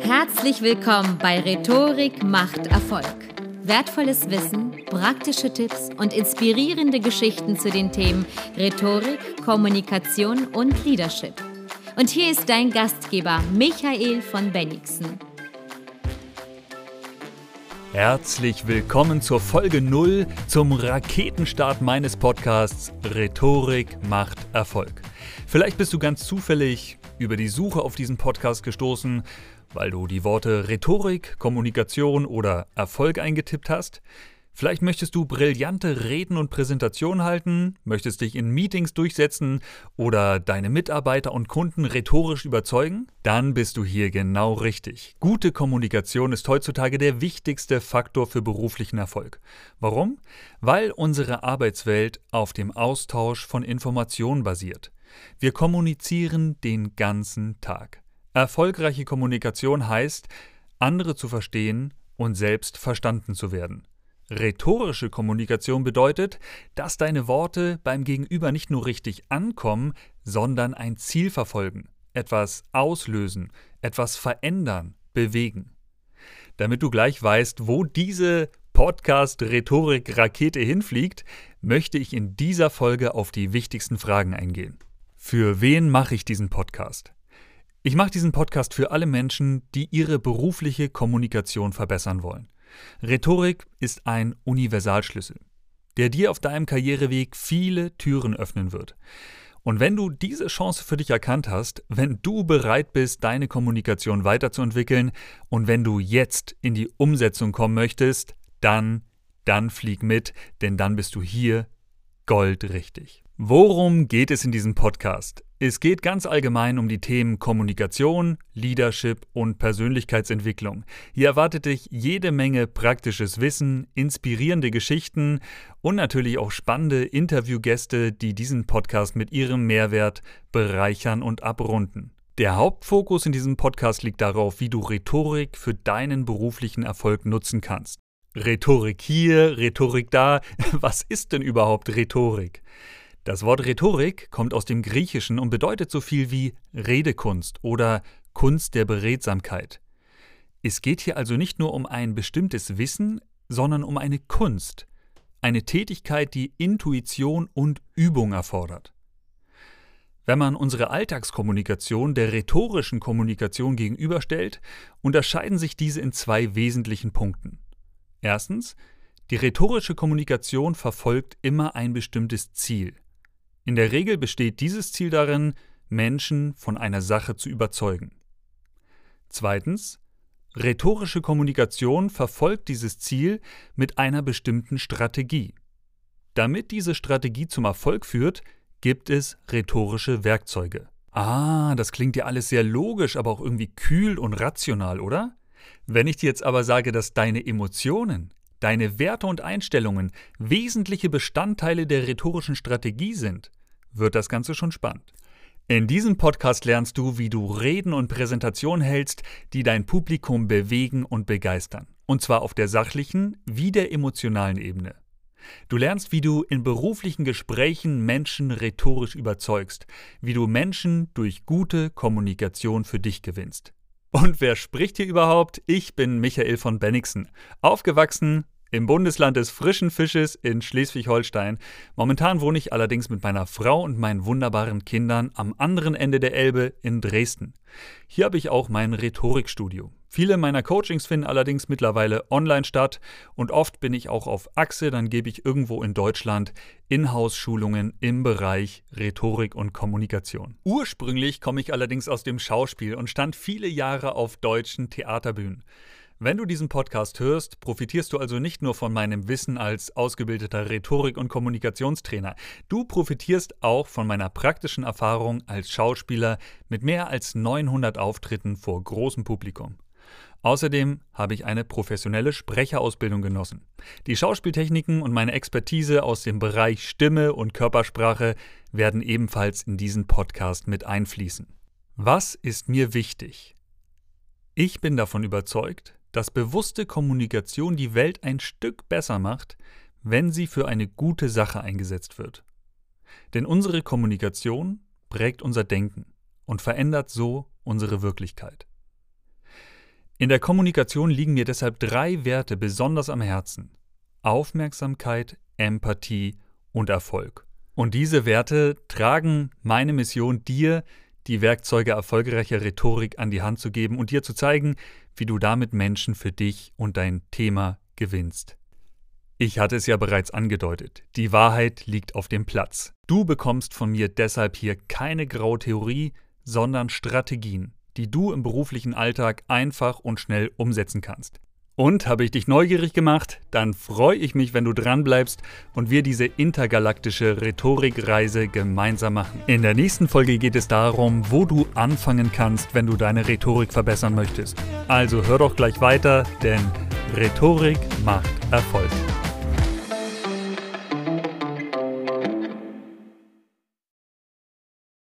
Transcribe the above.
Herzlich willkommen bei Rhetorik macht Erfolg. Wertvolles Wissen, praktische Tipps und inspirierende Geschichten zu den Themen Rhetorik, Kommunikation und Leadership. Und hier ist dein Gastgeber Michael von Bennigsen. Herzlich willkommen zur Folge 0 zum Raketenstart meines Podcasts Rhetorik macht Erfolg. Vielleicht bist du ganz zufällig über die Suche auf diesen Podcast gestoßen weil du die Worte Rhetorik, Kommunikation oder Erfolg eingetippt hast. Vielleicht möchtest du brillante Reden und Präsentationen halten, möchtest dich in Meetings durchsetzen oder deine Mitarbeiter und Kunden rhetorisch überzeugen? Dann bist du hier genau richtig. Gute Kommunikation ist heutzutage der wichtigste Faktor für beruflichen Erfolg. Warum? Weil unsere Arbeitswelt auf dem Austausch von Informationen basiert. Wir kommunizieren den ganzen Tag. Erfolgreiche Kommunikation heißt, andere zu verstehen und selbst verstanden zu werden. Rhetorische Kommunikation bedeutet, dass deine Worte beim Gegenüber nicht nur richtig ankommen, sondern ein Ziel verfolgen, etwas auslösen, etwas verändern, bewegen. Damit du gleich weißt, wo diese Podcast-Rhetorik-Rakete hinfliegt, möchte ich in dieser Folge auf die wichtigsten Fragen eingehen. Für wen mache ich diesen Podcast? Ich mache diesen Podcast für alle Menschen, die ihre berufliche Kommunikation verbessern wollen. Rhetorik ist ein Universalschlüssel, der dir auf deinem Karriereweg viele Türen öffnen wird. Und wenn du diese Chance für dich erkannt hast, wenn du bereit bist, deine Kommunikation weiterzuentwickeln und wenn du jetzt in die Umsetzung kommen möchtest, dann, dann flieg mit, denn dann bist du hier goldrichtig. Worum geht es in diesem Podcast? Es geht ganz allgemein um die Themen Kommunikation, Leadership und Persönlichkeitsentwicklung. Hier erwartet dich jede Menge praktisches Wissen, inspirierende Geschichten und natürlich auch spannende Interviewgäste, die diesen Podcast mit ihrem Mehrwert bereichern und abrunden. Der Hauptfokus in diesem Podcast liegt darauf, wie du Rhetorik für deinen beruflichen Erfolg nutzen kannst. Rhetorik hier, Rhetorik da. Was ist denn überhaupt Rhetorik? Das Wort Rhetorik kommt aus dem Griechischen und bedeutet so viel wie Redekunst oder Kunst der Beredsamkeit. Es geht hier also nicht nur um ein bestimmtes Wissen, sondern um eine Kunst, eine Tätigkeit, die Intuition und Übung erfordert. Wenn man unsere Alltagskommunikation der rhetorischen Kommunikation gegenüberstellt, unterscheiden sich diese in zwei wesentlichen Punkten. Erstens, die rhetorische Kommunikation verfolgt immer ein bestimmtes Ziel. In der Regel besteht dieses Ziel darin, Menschen von einer Sache zu überzeugen. Zweitens, rhetorische Kommunikation verfolgt dieses Ziel mit einer bestimmten Strategie. Damit diese Strategie zum Erfolg führt, gibt es rhetorische Werkzeuge. Ah, das klingt ja alles sehr logisch, aber auch irgendwie kühl und rational, oder? Wenn ich dir jetzt aber sage, dass deine Emotionen, deine Werte und Einstellungen wesentliche Bestandteile der rhetorischen Strategie sind, wird das Ganze schon spannend. In diesem Podcast lernst du, wie du Reden und Präsentationen hältst, die dein Publikum bewegen und begeistern. Und zwar auf der sachlichen wie der emotionalen Ebene. Du lernst, wie du in beruflichen Gesprächen Menschen rhetorisch überzeugst, wie du Menschen durch gute Kommunikation für dich gewinnst. Und wer spricht hier überhaupt? Ich bin Michael von Bennigsen. Aufgewachsen im Bundesland des frischen Fisches in Schleswig-Holstein. Momentan wohne ich allerdings mit meiner Frau und meinen wunderbaren Kindern am anderen Ende der Elbe in Dresden. Hier habe ich auch mein Rhetorikstudio. Viele meiner Coachings finden allerdings mittlerweile online statt und oft bin ich auch auf Achse, dann gebe ich irgendwo in Deutschland Inhouse-Schulungen im Bereich Rhetorik und Kommunikation. Ursprünglich komme ich allerdings aus dem Schauspiel und stand viele Jahre auf deutschen Theaterbühnen. Wenn du diesen Podcast hörst, profitierst du also nicht nur von meinem Wissen als ausgebildeter Rhetorik- und Kommunikationstrainer, du profitierst auch von meiner praktischen Erfahrung als Schauspieler mit mehr als 900 Auftritten vor großem Publikum. Außerdem habe ich eine professionelle Sprecherausbildung genossen. Die Schauspieltechniken und meine Expertise aus dem Bereich Stimme und Körpersprache werden ebenfalls in diesen Podcast mit einfließen. Was ist mir wichtig? Ich bin davon überzeugt, dass bewusste Kommunikation die Welt ein Stück besser macht, wenn sie für eine gute Sache eingesetzt wird. Denn unsere Kommunikation prägt unser Denken und verändert so unsere Wirklichkeit. In der Kommunikation liegen mir deshalb drei Werte besonders am Herzen. Aufmerksamkeit, Empathie und Erfolg. Und diese Werte tragen meine Mission, dir die Werkzeuge erfolgreicher Rhetorik an die Hand zu geben und dir zu zeigen, wie du damit Menschen für dich und dein Thema gewinnst. Ich hatte es ja bereits angedeutet, die Wahrheit liegt auf dem Platz. Du bekommst von mir deshalb hier keine graue Theorie, sondern Strategien, die du im beruflichen Alltag einfach und schnell umsetzen kannst. Und habe ich dich neugierig gemacht? Dann freue ich mich, wenn du dranbleibst und wir diese intergalaktische Rhetorikreise gemeinsam machen. In der nächsten Folge geht es darum, wo du anfangen kannst, wenn du deine Rhetorik verbessern möchtest. Also hör doch gleich weiter, denn Rhetorik macht Erfolg.